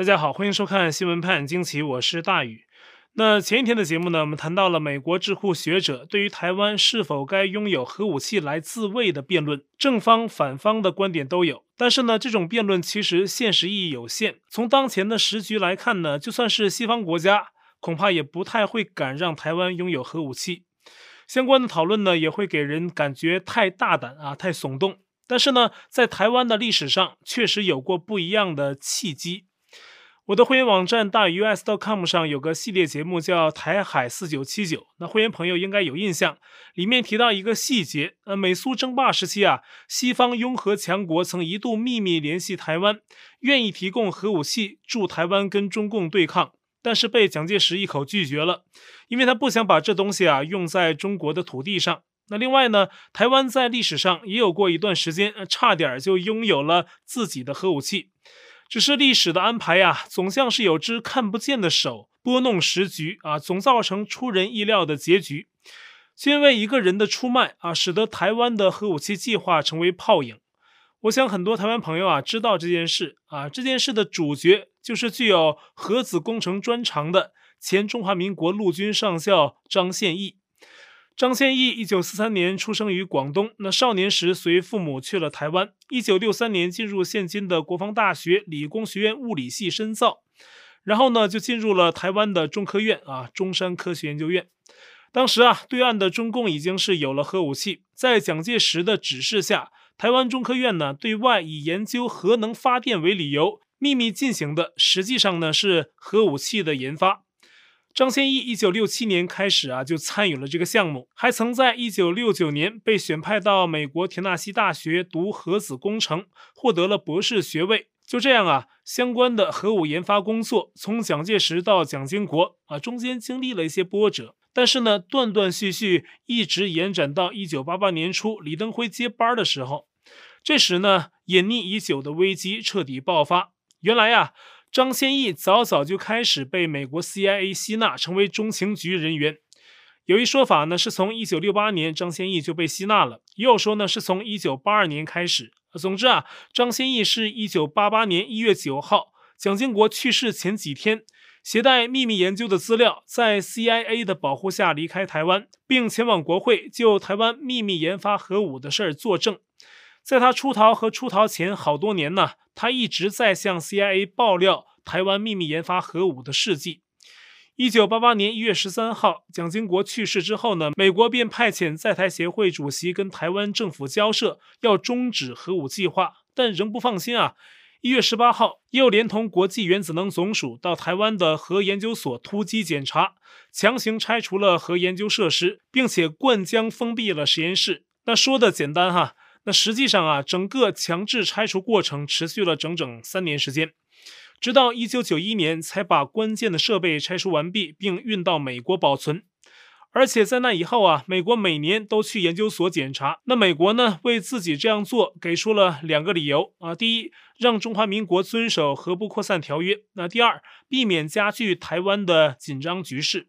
大家好，欢迎收看新闻判惊奇，我是大宇。那前一天的节目呢，我们谈到了美国智库学者对于台湾是否该拥有核武器来自卫的辩论，正方反方的观点都有。但是呢，这种辩论其实现实意义有限。从当前的时局来看呢，就算是西方国家，恐怕也不太会敢让台湾拥有核武器。相关的讨论呢，也会给人感觉太大胆啊，太耸动。但是呢，在台湾的历史上，确实有过不一样的契机。我的会员网站大宇 US.com 上有个系列节目叫《台海四九七九》，那会员朋友应该有印象，里面提到一个细节，呃，美苏争霸时期啊，西方拥核强国曾一度秘密联系台湾，愿意提供核武器助台湾跟中共对抗，但是被蒋介石一口拒绝了，因为他不想把这东西啊用在中国的土地上。那另外呢，台湾在历史上也有过一段时间，差点就拥有了自己的核武器。只是历史的安排呀，总像是有只看不见的手拨弄时局啊，总造成出人意料的结局。就因为一个人的出卖啊，使得台湾的核武器计划成为泡影。我想很多台湾朋友啊知道这件事啊，这件事的主角就是具有核子工程专长的前中华民国陆军上校张献义。张宪义一九四三年出生于广东，那少年时随父母去了台湾。一九六三年进入现今的国防大学理工学院物理系深造，然后呢就进入了台湾的中科院啊，中山科学研究院。当时啊，对岸的中共已经是有了核武器，在蒋介石的指示下，台湾中科院呢对外以研究核能发电为理由，秘密进行的实际上呢是核武器的研发。张宪义一九六七年开始啊，就参与了这个项目，还曾在一九六九年被选派到美国田纳西大学读核子工程，获得了博士学位。就这样啊，相关的核武研发工作从蒋介石到蒋经国啊，中间经历了一些波折，但是呢，断断续续一直延展到一九八八年初李登辉接班的时候，这时呢，隐匿已久的危机彻底爆发。原来啊。张宪义早早就开始被美国 CIA 吸纳，成为中情局人员。有一说法呢，是从一九六八年张宪义就被吸纳了；也有说呢，是从一九八二年开始。总之啊，张宪义是一九八八年一月九号，蒋经国去世前几天，携带秘密研究的资料，在 CIA 的保护下离开台湾，并前往国会就台湾秘密研发核武的事儿作证。在他出逃和出逃前好多年呢，他一直在向 CIA 爆料台湾秘密研发核武的事迹。一九八八年一月十三号，蒋经国去世之后呢，美国便派遣在台协会主席跟台湾政府交涉，要终止核武计划，但仍不放心啊。一月十八号，又连同国际原子能总署到台湾的核研究所突击检查，强行拆除了核研究设施，并且灌浆封闭了实验室。那说的简单哈。那实际上啊，整个强制拆除过程持续了整整三年时间，直到一九九一年才把关键的设备拆除完毕，并运到美国保存。而且在那以后啊，美国每年都去研究所检查。那美国呢，为自己这样做给出了两个理由啊：第一，让中华民国遵守核不扩散条约；那第二，避免加剧台湾的紧张局势。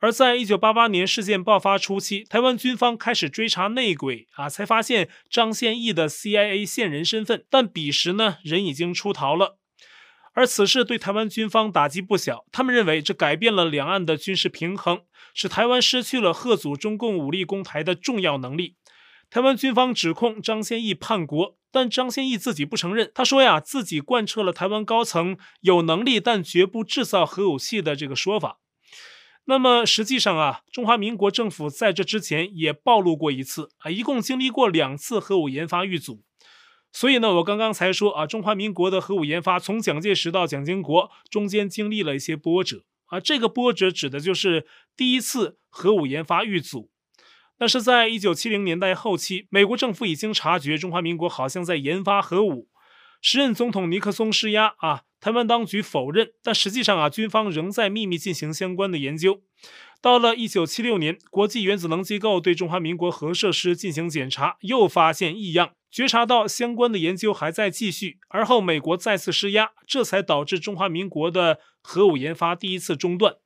而在一九八八年事件爆发初期，台湾军方开始追查内鬼啊，才发现张宪义的 CIA 线人身份。但彼时呢，人已经出逃了。而此事对台湾军方打击不小，他们认为这改变了两岸的军事平衡，使台湾失去了贺阻中共武力攻台的重要能力。台湾军方指控张宪义叛国，但张宪义自己不承认。他说呀，自己贯彻了台湾高层有能力但绝不制造核武器的这个说法。那么实际上啊，中华民国政府在这之前也暴露过一次啊，一共经历过两次核武研发遇阻。所以呢，我刚刚才说啊，中华民国的核武研发从蒋介石到蒋经国中间经历了一些波折啊，这个波折指的就是第一次核武研发遇阻。那是在一九七零年代后期，美国政府已经察觉中华民国好像在研发核武。时任总统尼克松施压啊，台湾当局否认，但实际上啊，军方仍在秘密进行相关的研究。到了一九七六年，国际原子能机构对中华民国核设施进行检查，又发现异样，觉察到相关的研究还在继续。而后美国再次施压，这才导致中华民国的核武研发第一次中断，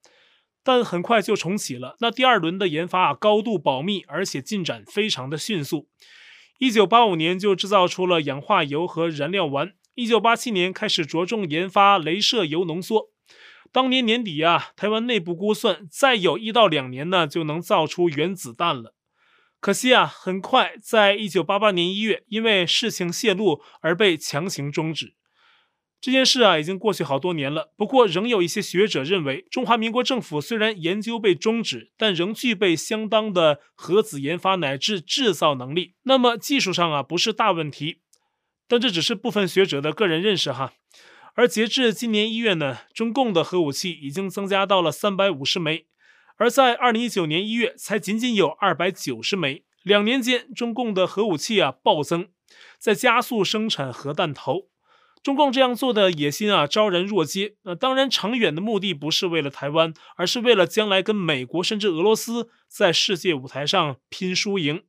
但很快就重启了。那第二轮的研发啊，高度保密，而且进展非常的迅速。一九八五年就制造出了氧化铀和燃料丸，一九八七年开始着重研发镭射铀浓缩。当年年底啊，台湾内部估算，再有一到两年呢，就能造出原子弹了。可惜啊，很快在一九八八年一月，因为事情泄露而被强行终止。这件事啊，已经过去好多年了。不过，仍有一些学者认为，中华民国政府虽然研究被终止，但仍具备相当的核子研发乃至制造能力。那么技术上啊，不是大问题。但这只是部分学者的个人认识哈。而截至今年一月呢，中共的核武器已经增加到了三百五十枚，而在二零一九年一月才仅仅有二百九十枚。两年间，中共的核武器啊暴增，在加速生产核弹头。中共这样做的野心啊昭然若揭。那当然，长远的目的不是为了台湾，而是为了将来跟美国甚至俄罗斯在世界舞台上拼输赢。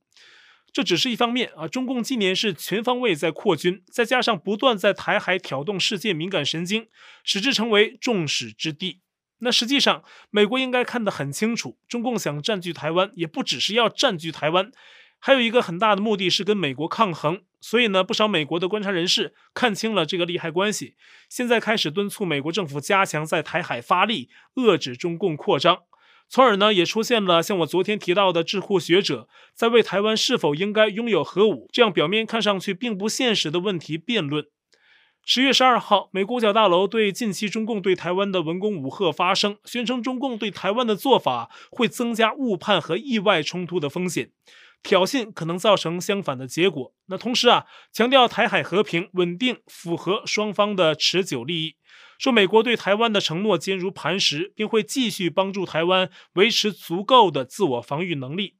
这只是一方面啊，中共今年是全方位在扩军，再加上不断在台海挑动世界敏感神经，使之成为众矢之的。那实际上，美国应该看得很清楚，中共想占据台湾，也不只是要占据台湾，还有一个很大的目的是跟美国抗衡。所以呢，不少美国的观察人士看清了这个利害关系，现在开始敦促美国政府加强在台海发力，遏制中共扩张。从而呢，也出现了像我昨天提到的智库学者在为台湾是否应该拥有核武这样表面看上去并不现实的问题辩论。十月十二号，美国五角大楼对近期中共对台湾的文攻武吓发声，宣称中共对台湾的做法会增加误判和意外冲突的风险，挑衅可能造成相反的结果。那同时啊，强调台海和平稳定符合双方的持久利益。说美国对台湾的承诺坚如磐石，并会继续帮助台湾维持足够的自我防御能力。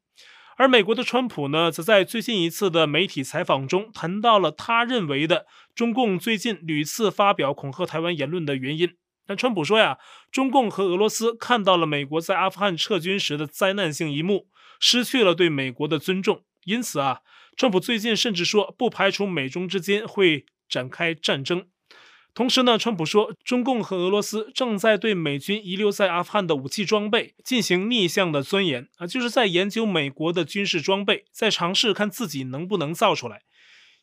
而美国的川普呢，则在最近一次的媒体采访中谈到了他认为的中共最近屡次发表恐吓台湾言论的原因。但川普说呀，中共和俄罗斯看到了美国在阿富汗撤军时的灾难性一幕，失去了对美国的尊重。因此啊，川普最近甚至说不排除美中之间会展开战争。同时呢，川普说，中共和俄罗斯正在对美军遗留在阿富汗的武器装备进行逆向的钻研啊，就是在研究美国的军事装备，在尝试看自己能不能造出来。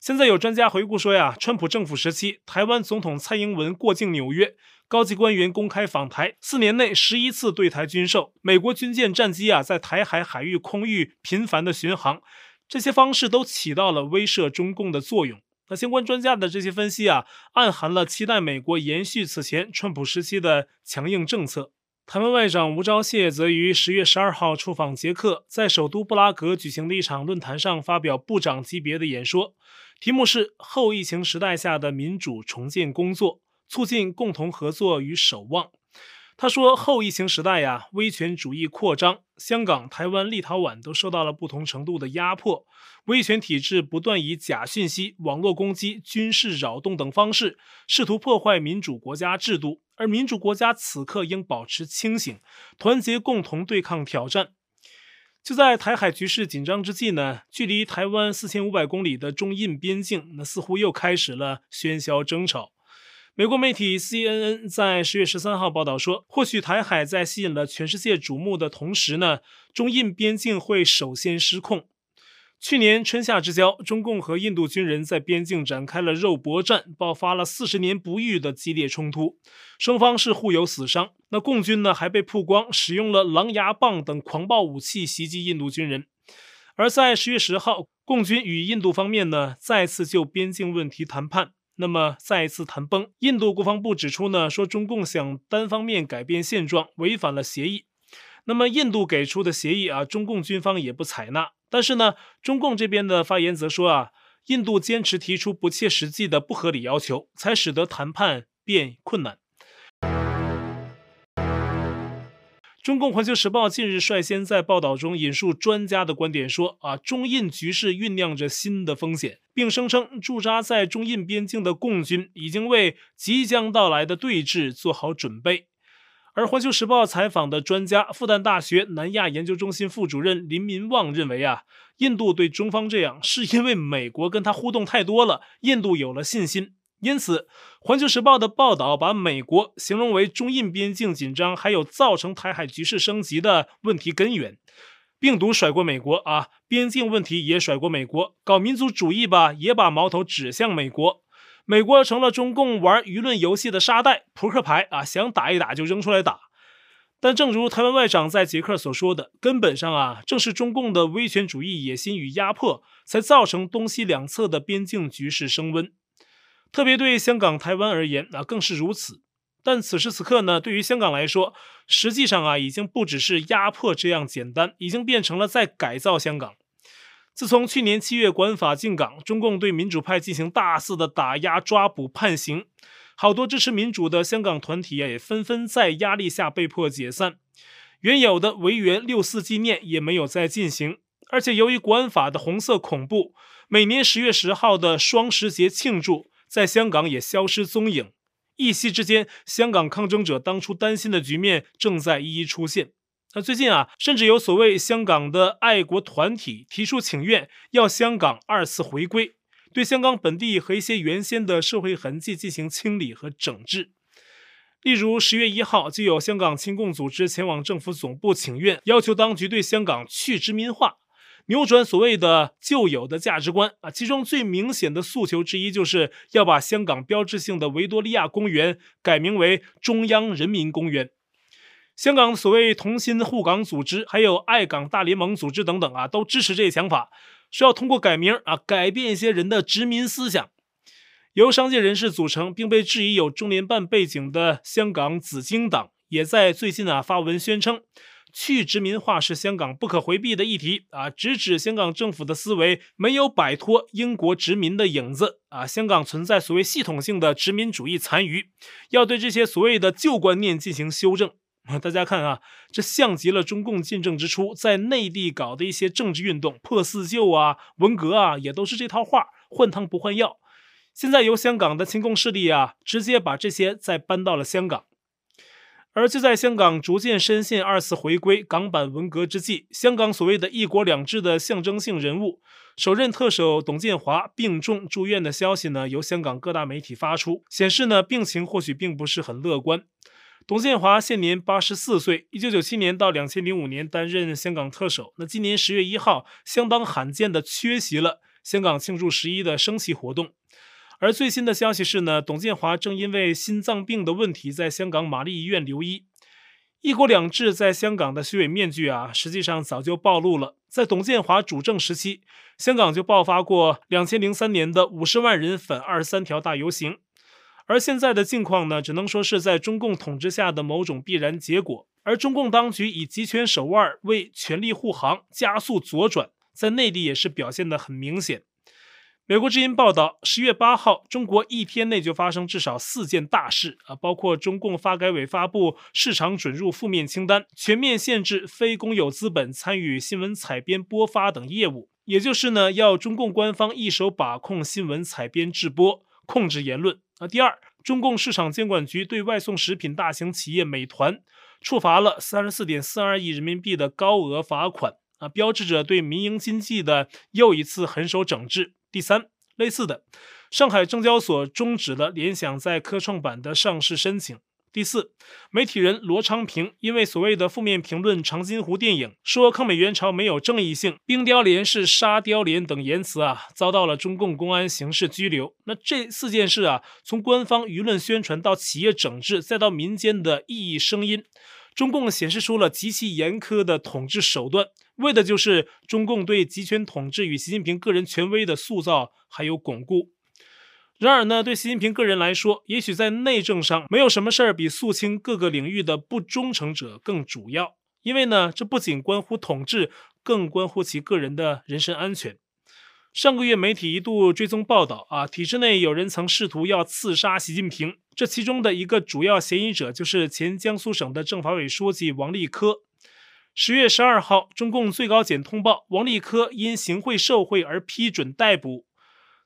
现在有专家回顾说呀，川普政府时期，台湾总统蔡英文过境纽约，高级官员公开访台，四年内十一次对台军售，美国军舰战机啊在台海海域空域频繁的巡航，这些方式都起到了威慑中共的作用。那相关专家的这些分析啊，暗含了期待美国延续此前川普时期的强硬政策。台湾外长吴钊燮则于十月十二号出访捷克，在首都布拉格举行的一场论坛上发表部长级别的演说，题目是“后疫情时代下的民主重建工作，促进共同合作与守望”。他说：“后疫情时代呀，威权主义扩张，香港、台湾、立陶宛都受到了不同程度的压迫，威权体制不断以假讯息、网络攻击、军事扰动等方式，试图破坏民主国家制度。而民主国家此刻应保持清醒，团结共同对抗挑战。就在台海局势紧张之际呢，距离台湾四千五百公里的中印边境，那似乎又开始了喧嚣争吵。”美国媒体 CNN 在十月十三号报道说，或许台海在吸引了全世界瞩目的同时呢，中印边境会首先失控。去年春夏之交，中共和印度军人在边境展开了肉搏战，爆发了四十年不遇的激烈冲突，双方是互有死伤。那共军呢，还被曝光使用了狼牙棒等狂暴武器袭击印度军人。而在十月十号，共军与印度方面呢，再次就边境问题谈判。那么再一次谈崩，印度国防部指出呢，说中共想单方面改变现状，违反了协议。那么印度给出的协议啊，中共军方也不采纳。但是呢，中共这边的发言则说啊，印度坚持提出不切实际的不合理要求，才使得谈判变困难。中共环球时报近日率先在报道中引述专家的观点说：“啊，中印局势酝酿着新的风险，并声称驻扎在中印边境的共军已经为即将到来的对峙做好准备。”而环球时报采访的专家，复旦大学南亚研究中心副主任林民旺认为啊，印度对中方这样是因为美国跟他互动太多了，印度有了信心。因此，《环球时报》的报道把美国形容为中印边境紧张，还有造成台海局势升级的问题根源。病毒甩过美国啊，边境问题也甩过美国，搞民族主义吧，也把矛头指向美国。美国成了中共玩舆论游戏的沙袋、扑克牌啊，想打一打就扔出来打。但正如台湾外长在捷克所说的，根本上啊，正是中共的威权主义野心与压迫，才造成东西两侧的边境局势升温。特别对香港、台湾而言啊，更是如此。但此时此刻呢，对于香港来说，实际上啊，已经不只是压迫这样简单，已经变成了在改造香港。自从去年七月国安法进港，中共对民主派进行大肆的打压、抓捕、判刑，好多支持民主的香港团体也纷纷在压力下被迫解散。原有的维园六四纪念也没有再进行，而且由于国安法的红色恐怖，每年十月十号的双十节庆祝在香港也消失踪影。一夕之间，香港抗争者当初担心的局面正在一一出现。那最近啊，甚至有所谓香港的爱国团体提出请愿，要香港二次回归，对香港本地和一些原先的社会痕迹进行清理和整治。例如，十月一号就有香港亲共组织前往政府总部请愿，要求当局对香港去殖民化，扭转所谓的旧有的价值观啊。其中最明显的诉求之一，就是要把香港标志性的维多利亚公园改名为中央人民公园。香港所谓同心护港组织，还有爱港大联盟组织等等啊，都支持这一想法，说要通过改名啊，改变一些人的殖民思想。由商界人士组成，并被质疑有中联办背景的香港紫荆党，也在最近啊发文宣称，去殖民化是香港不可回避的议题啊，直指香港政府的思维没有摆脱英国殖民的影子啊，香港存在所谓系统性的殖民主义残余，要对这些所谓的旧观念进行修正。大家看啊，这像极了中共建政之初在内地搞的一些政治运动，破四旧啊、文革啊，也都是这套话，换汤不换药。现在由香港的亲共势力啊，直接把这些再搬到了香港。而就在香港逐渐深陷二次回归、港版文革之际，香港所谓的一国两制的象征性人物，首任特首董建华病重住院的消息呢，由香港各大媒体发出，显示呢病情或许并不是很乐观。董建华现年八十四岁，一九九七年到两千零五年担任香港特首。那今年十月一号，相当罕见的缺席了香港庆祝十一的升旗活动。而最新的消息是呢，董建华正因为心脏病的问题，在香港玛丽医院留医。一国两制在香港的虚伪面具啊，实际上早就暴露了。在董建华主政时期，香港就爆发过两千零三年的五十万人反二十三条大游行。而现在的境况呢，只能说是在中共统治下的某种必然结果。而中共当局以集权手腕为权力护航，加速左转，在内地也是表现得很明显。美国之音报道，十月八号，中国一天内就发生至少四件大事啊，包括中共发改委发布市场准入负面清单，全面限制非公有资本参与新闻采编播发等业务，也就是呢，要中共官方一手把控新闻采编制播，控制言论。啊，第二，中共市场监管局对外送食品大型企业美团处罚了三十四点四二亿人民币的高额罚款，啊，标志着对民营经济的又一次狠手整治。第三，类似的，上海证交所终止了联想在科创板的上市申请。第四，媒体人罗昌平因为所谓的负面评论长津湖电影，说抗美援朝没有正义性，冰雕连是沙雕连等言辞啊，遭到了中共公安刑事拘留。那这四件事啊，从官方舆论宣传到企业整治，再到民间的异议声音，中共显示出了极其严苛的统治手段，为的就是中共对集权统治与习近平个人权威的塑造还有巩固。然而呢，对习近平个人来说，也许在内政上没有什么事儿比肃清各个领域的不忠诚者更主要，因为呢，这不仅关乎统治，更关乎其个人的人身安全。上个月，媒体一度追踪报道啊，体制内有人曾试图要刺杀习近平，这其中的一个主要嫌疑者就是前江苏省的政法委书记王立科。十月十二号，中共最高检通报王立科因行贿受贿而批准逮捕。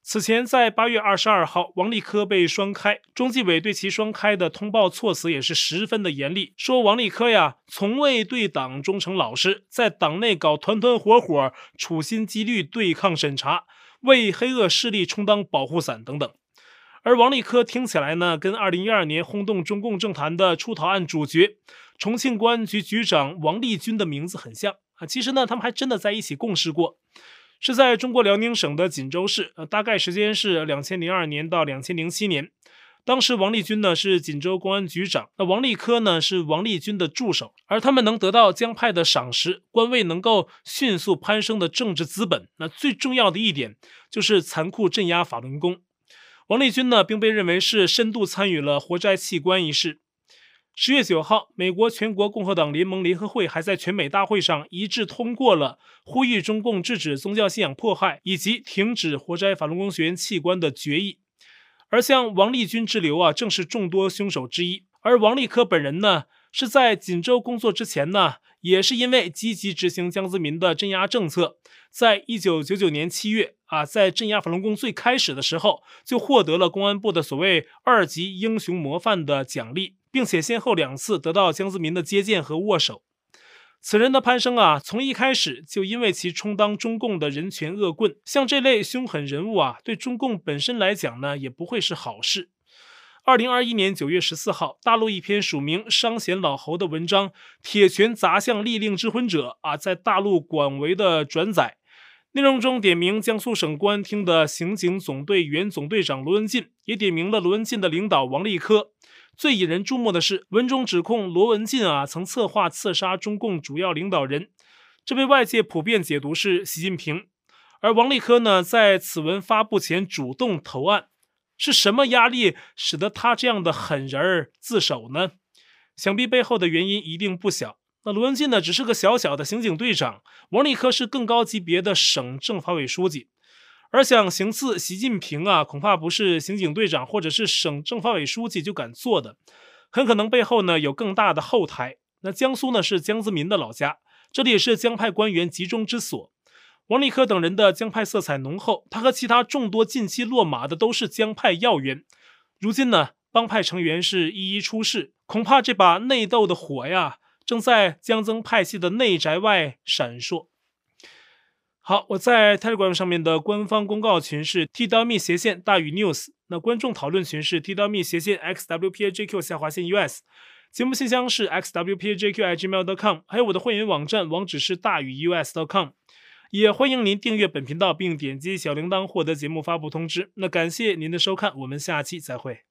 此前，在八月二十二号，王立科被双开，中纪委对其双开的通报措辞也是十分的严厉，说王立科呀，从未对党忠诚老实，在党内搞团团伙伙，处心积虑对抗审查，为黑恶势力充当保护伞等等。而王立科听起来呢，跟二零一二年轰动中共政坛的出逃案主角重庆公安局局长王立军的名字很像啊。其实呢，他们还真的在一起共事过。是在中国辽宁省的锦州市，呃，大概时间是两千零二年到两千零七年。当时王立军呢是锦州公安局长，那王立科呢是王立军的助手，而他们能得到江派的赏识，官位能够迅速攀升的政治资本，那最重要的一点就是残酷镇压法轮功。王立军呢，并被认为是深度参与了活摘器官一事。十月九号，美国全国共和党联盟联合会还在全美大会上一致通过了呼吁中共制止宗教信仰迫害以及停止活摘法轮功学员器官的决议。而像王立军之流啊，正是众多凶手之一。而王立科本人呢，是在锦州工作之前呢，也是因为积极执行江泽民的镇压政策，在一九九九年七月啊，在镇压法轮功最开始的时候，就获得了公安部的所谓二级英雄模范的奖励。并且先后两次得到江泽民的接见和握手。此人的攀升啊，从一开始就因为其充当中共的人权恶棍，像这类凶狠人物啊，对中共本身来讲呢，也不会是好事。二零二一年九月十四号，大陆一篇署名商贤老侯的文章《铁拳砸向利令智昏者》啊，在大陆广为的转载，内容中点名江苏省公安厅的刑警总队原总队长罗文进，也点名了罗文进的领导王立科。最引人注目的是，文中指控罗文进啊曾策划刺杀中共主要领导人，这被外界普遍解读是习近平。而王立科呢，在此文发布前主动投案，是什么压力使得他这样的狠人儿自首呢？想必背后的原因一定不小。那罗文进呢，只是个小小的刑警队长，王立科是更高级别的省政法委书记。而想行刺习近平啊，恐怕不是刑警队长或者是省政法委书记就敢做的，很可能背后呢有更大的后台。那江苏呢是江泽民的老家，这里也是江派官员集中之所。王立科等人的江派色彩浓厚，他和其他众多近期落马的都是江派要员。如今呢，帮派成员是一一出事，恐怕这把内斗的火呀，正在江曾派系的内宅外闪烁。好，我在 Telegram 上面的官方公告群是 t.me 斜线大于 news，那观众讨论群是 t.me 斜线 xwpajq 下划线 us，节目信箱是 xwpajq@gmail.com，还有我的会员网站网址是大于 us.com，也欢迎您订阅本频道并点击小铃铛获得节目发布通知。那感谢您的收看，我们下期再会。